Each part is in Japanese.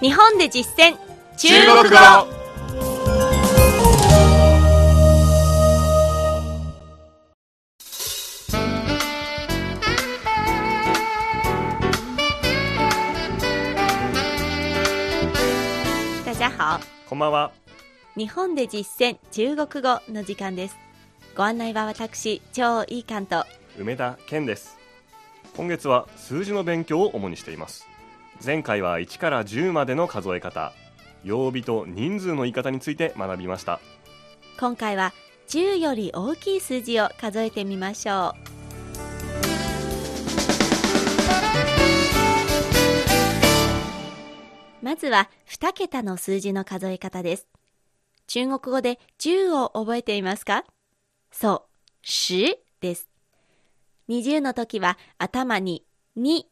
日本で実践。中国語大家好。こんばんは。日本で実践中国語の時間です。ご案内は私超いい関と。梅田健です。今月は数字の勉強を主にしています前回は1から10までの数え方。曜日と人数の言い方について学びました。今回は10より大きい数字を数えてみましょう。まずは2桁の数字の数え方です。中国語で10を覚えていますか？そう、10です。20の時は頭に2、2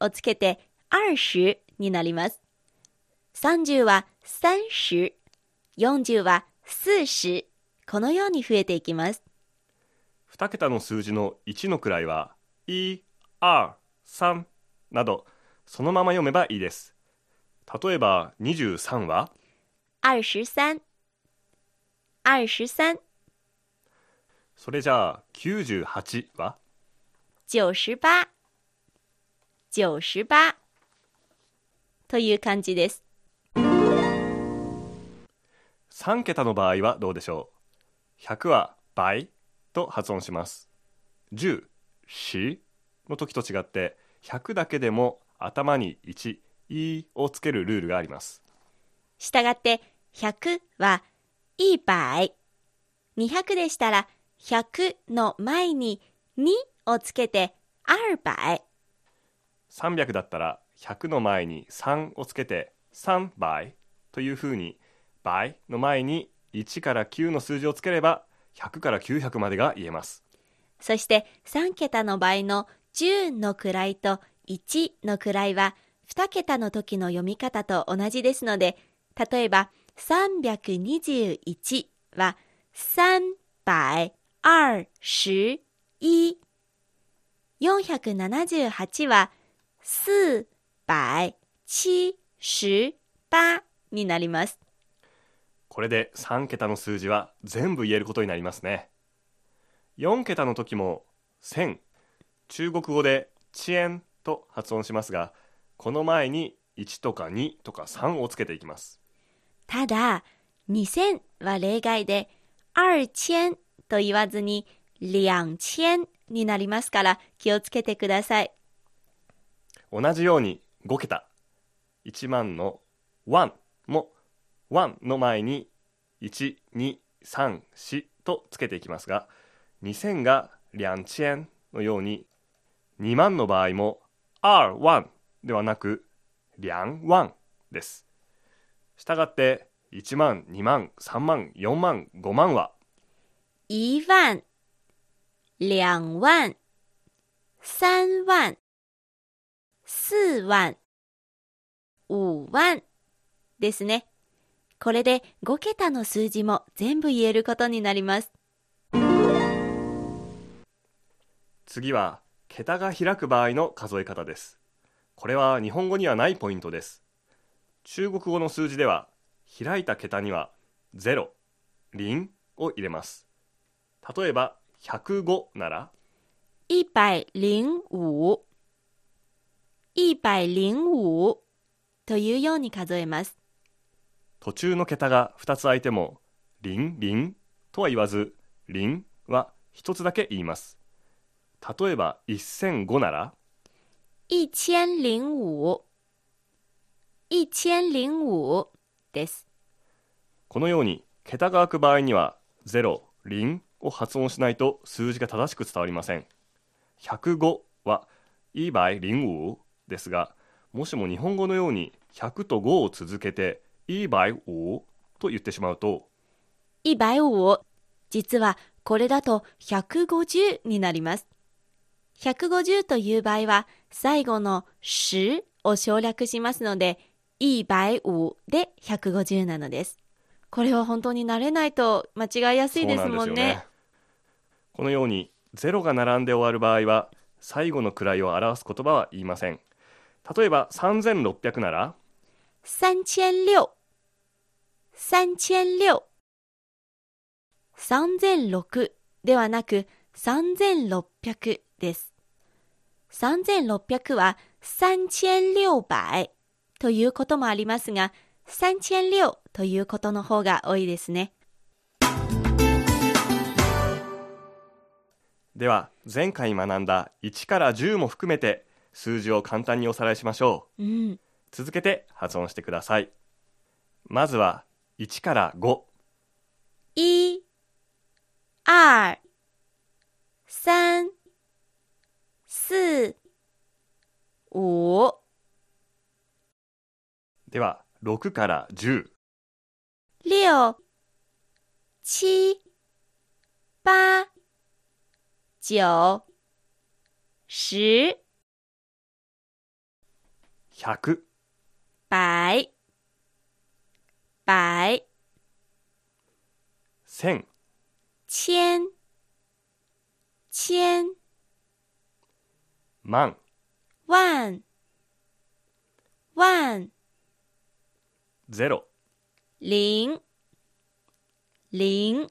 をつけて20になります。30は30、40は40、このように増えていきます。2桁の数字の1の位は E、R、3などそのまま読めばいいです。例えば23は？23、23、それじゃあ98は？98、98という感じです。3桁の場合はどうでしょう？100は倍と発音します。10、4の時と違って100だけでも頭に1、E をつけるルールがあります。したがって100は100 200でしたら100の前に2をつけて200 300だったら100の前に3をつけて3倍というふうに倍の前に1から9の数字をつければ100から900までが言えます。そして3桁の倍の10の位と1の位は2桁の時の読み方と同じですので例えば321は3倍21478は478になります。これで3桁の数字は全部言えることになりますね4桁の時も1000中国語で遅延と発音しますがこの前に1とか2とか3をつけていきますただ、2000は例外で、2000と言わずに、2000になりますから気をつけてください。同じように5桁。1万の1も1の前に1234とつけていきますが2000が2000のように2万の場合も R1 ではなく21です。したがって1万2万3万4万5万は1万、2万、3万、4万、5万。ですね。これで5桁の数字も全部言えることになります。次は桁が開く場合の数え方です。これは日本語にはないポイントです。中国語の数字では開いた桁には0、0を入れます。例えば105なら？105、105というように数えます。途中の桁が2つ空いても0、0とは言わず0は1つだけ言います例えば1005なら1005、1005です。このように桁が空く場合には0、0を発音しないと数字が正しく伝わりません105は1 by 05ですがもしも日本語のように100と5を続けて1 by 5と言ってしまうと105、実はこれだと150になります。150という場合は最後の10を省略しますので、150で150なのです。これは本当に慣れないと間違いやすいですもんね。このように0が並んで終わる場合は最後の位を表す言葉は言いません例えば3600なら？三千六、三千六。3006ではなく3600です。3600は3600ということもありますが、3006ということの方が多いですね。では前回学んだ1から10も含めて数字を簡単におさらいしましょう。うん。続けて発音してください。まずは1から5一、二、三、四、五、では6から10六、七、八、九、十、100百、百、1000千、千、万。万、万、0零、零。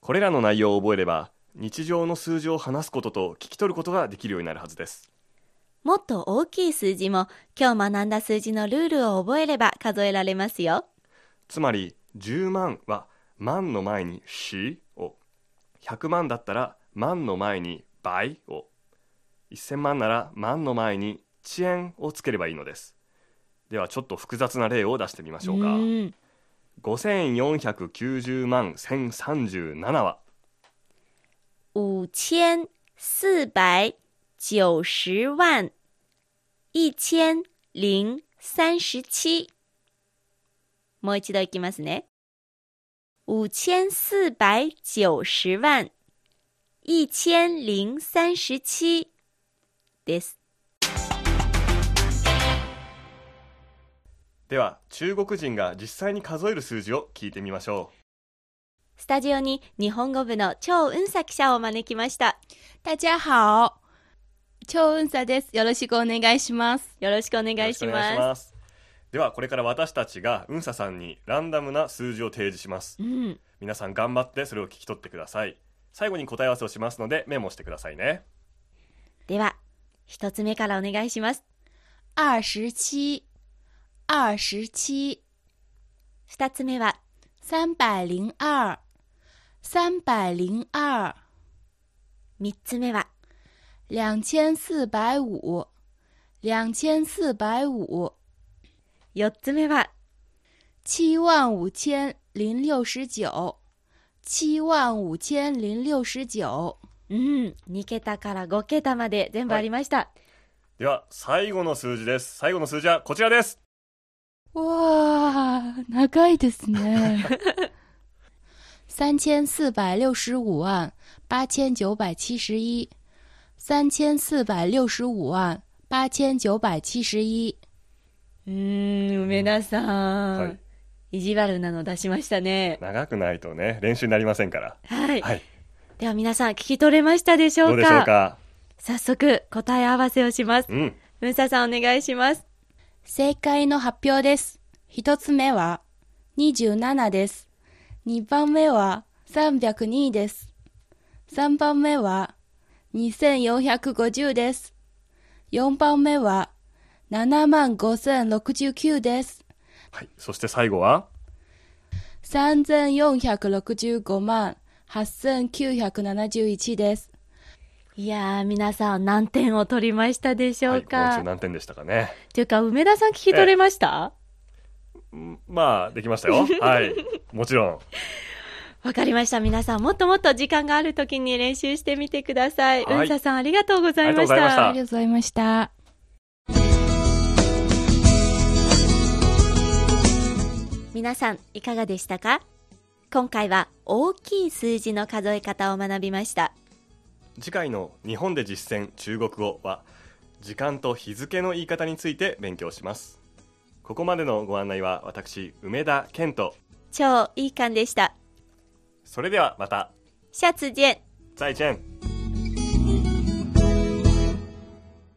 これらの内容を覚えれば日常の数字を話すことと聞き取ることができるようになるはずですもっと大きい数字も今日学んだ数字のルールを覚えれば数えられますよ。つまり10万は万の前にしを。100万だったら万の前に倍を。1000万なら万の前に遅延をつければいいのです。ではちょっと複雑な例を出してみましょうか。ん。5490万1037は。五千四百九十万一千零三十七。もう一度いきますね。五千四百九十万一千零三十七です。では中国人が実際に数える数字を聞いてみましょスタジオに日本語部の超雲佐記者を招きました。大家好。超運佐です。よろしくお願いします。よろしくお願いします。すではこれから私たちが運佐さんにランダムな数字を提示しますうん。皆さん頑張ってそれを聞き取ってください最後に答え合わせをしますのでメモしてくださいねでは、一つ目からお願いします。二十七、二十七、二つ目は、三百零二、三百零二、三つ目は、两千四百五、两千四百五、四つ目は、七万五千零六十九、七万五千零六十九。うん、2桁から5桁まで全部ありました。では最後の数字です。最後の数字はこちらです。わあ、長いですね。三千四百六十五万八千九百七十一，三千四百六十五万八千九百七十一。うーん、梅田さん、はい意地悪なの出しましたね。長くないとね練習になりませんからはい。はいでは皆さん聞き取れましたでしょうか？どうでしょうか？早速答え合わせをします。うん文佐さんお願いします。正解の発表です。一つ目は27です。二番目は302です。三番目は2450です。四番目は7万5069です。はいそして最後は？3465万8971です。いやー、皆さん何点を取りましたでしょはい、このうか、中何点でしたかね。というか、梅田さん聞き取れました？うんまあできましたよ。はいもちろんわかりました。皆さん、もっともっと時間がある時に練習してみてください。はいうんささん、ありがとうございましありがとうございましたた。ありがとうございました。皆さん、いかがでしたか？今回は大きい数字の数え方を学びました。次回の日本で実践中国語は時間と日付の言い方について勉強しますここまでのご案内は私梅田健人超いい感でした。それではまた下次见。再见